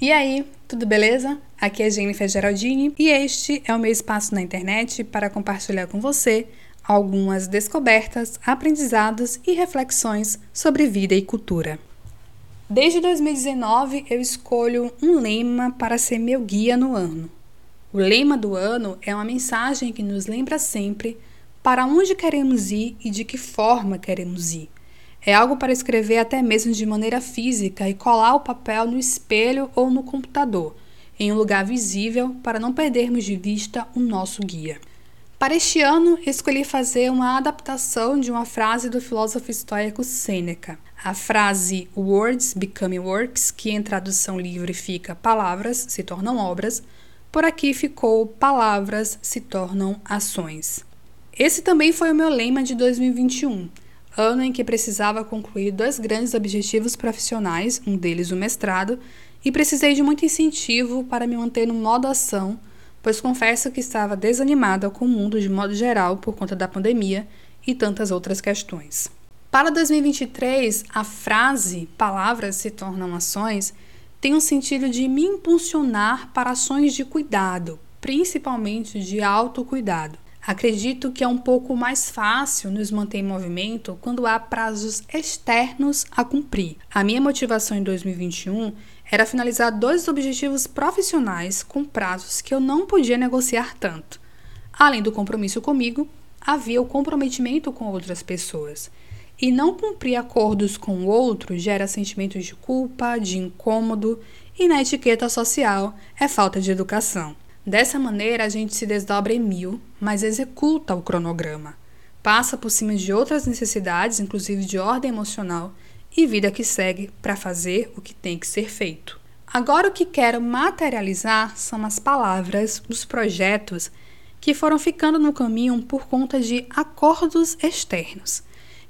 E aí, tudo beleza? Aqui é Jennifer Geraldini e este é o meu espaço na internet para compartilhar com você algumas descobertas, aprendizados e reflexões sobre vida e cultura. Desde 2019 eu escolho um lema para ser meu guia no ano. O lema do ano é uma mensagem que nos lembra sempre para onde queremos ir e de que forma queremos ir. É algo para escrever até mesmo de maneira física e colar o papel no espelho ou no computador, em um lugar visível para não perdermos de vista o nosso guia. Para este ano, escolhi fazer uma adaptação de uma frase do filósofo estoico Sêneca. A frase Words become works, que em tradução livre fica palavras se tornam obras, por aqui ficou palavras se tornam ações. Esse também foi o meu lema de 2021 ano em que precisava concluir dois grandes objetivos profissionais, um deles o mestrado, e precisei de muito incentivo para me manter no modo ação, pois confesso que estava desanimada com o mundo de modo geral por conta da pandemia e tantas outras questões. Para 2023, a frase palavras se tornam ações tem um sentido de me impulsionar para ações de cuidado, principalmente de autocuidado. Acredito que é um pouco mais fácil nos manter em movimento quando há prazos externos a cumprir. A minha motivação em 2021 era finalizar dois objetivos profissionais com prazos que eu não podia negociar tanto. Além do compromisso comigo, havia o comprometimento com outras pessoas. E não cumprir acordos com o outro gera sentimentos de culpa, de incômodo, e na etiqueta social é falta de educação. Dessa maneira, a gente se desdobra em mil, mas executa o cronograma. Passa por cima de outras necessidades, inclusive de ordem emocional, e vida que segue para fazer o que tem que ser feito. Agora, o que quero materializar são as palavras, os projetos que foram ficando no caminho por conta de acordos externos.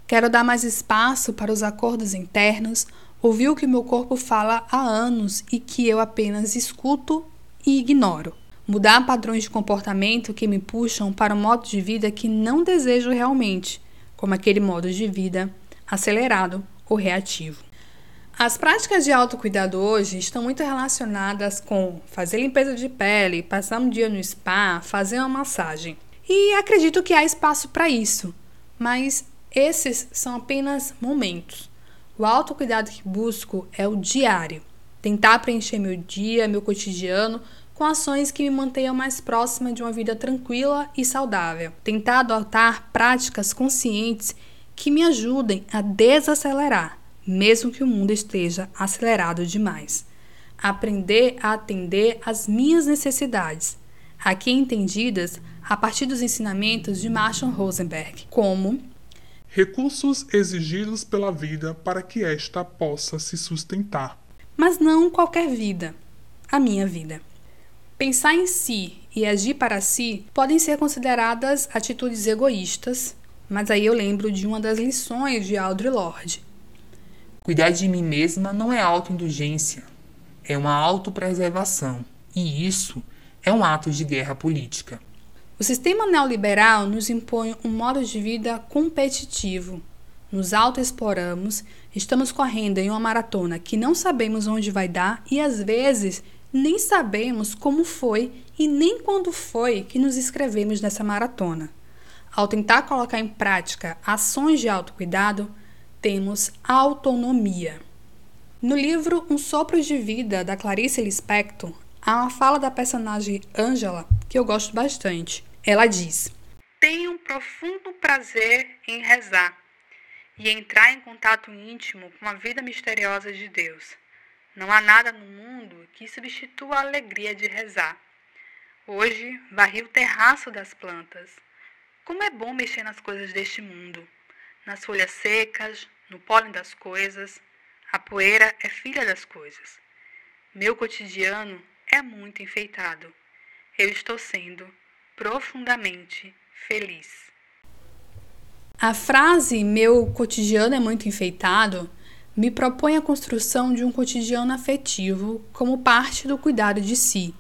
Quero dar mais espaço para os acordos internos, ouvir o que meu corpo fala há anos e que eu apenas escuto e ignoro mudar padrões de comportamento que me puxam para um modo de vida que não desejo realmente, como aquele modo de vida acelerado ou reativo. As práticas de autocuidado hoje estão muito relacionadas com fazer limpeza de pele, passar um dia no spa, fazer uma massagem. E acredito que há espaço para isso, mas esses são apenas momentos. O autocuidado que busco é o diário. Tentar preencher meu dia, meu cotidiano com ações que me mantenham mais próxima de uma vida tranquila e saudável. Tentar adotar práticas conscientes que me ajudem a desacelerar, mesmo que o mundo esteja acelerado demais. Aprender a atender às minhas necessidades, aqui entendidas a partir dos ensinamentos de Marshall Rosenberg, como recursos exigidos pela vida para que esta possa se sustentar. Mas não qualquer vida, a minha vida. Pensar em si e agir para si podem ser consideradas atitudes egoístas, mas aí eu lembro de uma das lições de Audre Lorde. Cuidar de mim mesma não é autoindulgência, é uma autopreservação, e isso é um ato de guerra política. O sistema neoliberal nos impõe um modo de vida competitivo. Nos autoexploramos, estamos correndo em uma maratona que não sabemos onde vai dar e às vezes nem sabemos como foi e nem quando foi que nos inscrevemos nessa maratona. Ao tentar colocar em prática ações de autocuidado, temos autonomia. No livro Um Sopro de Vida, da Clarice Lispector, há uma fala da personagem Angela que eu gosto bastante. Ela diz: Tenho um profundo prazer em rezar e entrar em contato íntimo com a vida misteriosa de Deus. Não há nada no mundo que substitua a alegria de rezar. Hoje varri o terraço das plantas. Como é bom mexer nas coisas deste mundo, nas folhas secas, no pólen das coisas. A poeira é filha das coisas. Meu cotidiano é muito enfeitado. Eu estou sendo profundamente feliz. A frase meu cotidiano é muito enfeitado me propõe a construção de um cotidiano afetivo como parte do cuidado de si.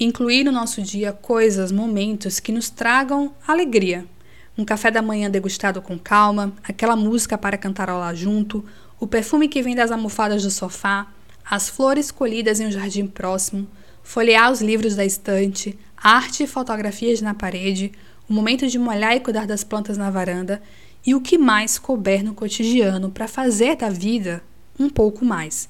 Incluir no nosso dia coisas, momentos que nos tragam alegria. Um café da manhã degustado com calma, aquela música para cantarolar junto, o perfume que vem das almofadas do sofá, as flores colhidas em um jardim próximo, folhear os livros da estante, arte e fotografias na parede, o momento de molhar e cuidar das plantas na varanda e o que mais couber no cotidiano para fazer da vida um pouco mais.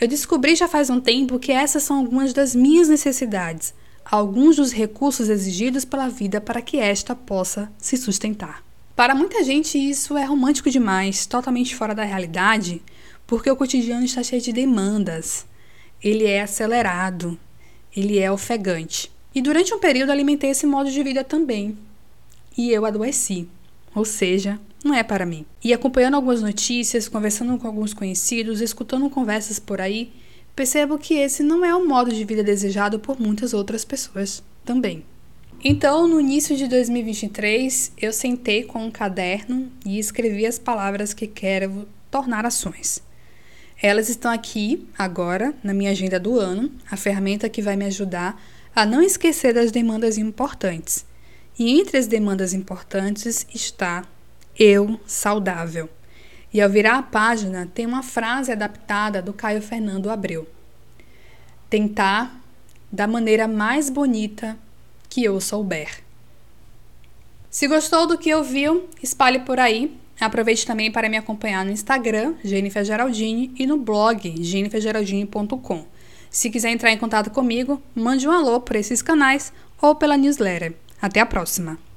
Eu descobri já faz um tempo que essas são algumas das minhas necessidades, alguns dos recursos exigidos pela vida para que esta possa se sustentar. Para muita gente, isso é romântico demais, totalmente fora da realidade, porque o cotidiano está cheio de demandas. Ele é acelerado, ele é ofegante. E durante um período alimentei esse modo de vida também. E eu adoeci. Ou seja, não é para mim. E acompanhando algumas notícias, conversando com alguns conhecidos, escutando conversas por aí, percebo que esse não é o modo de vida desejado por muitas outras pessoas também. Então, no início de 2023, eu sentei com um caderno e escrevi as palavras que quero tornar ações. Elas estão aqui agora na minha agenda do ano, a ferramenta que vai me ajudar a não esquecer das demandas importantes. E entre as demandas importantes está eu saudável. E ao virar a página, tem uma frase adaptada do Caio Fernando Abreu. Tentar da maneira mais bonita que eu souber. Se gostou do que ouviu, espalhe por aí Aproveite também para me acompanhar no Instagram, Jennifer Geraldine, e no blog, jennifergeraldine.com. Se quiser entrar em contato comigo, mande um alô por esses canais ou pela newsletter. Até a próxima!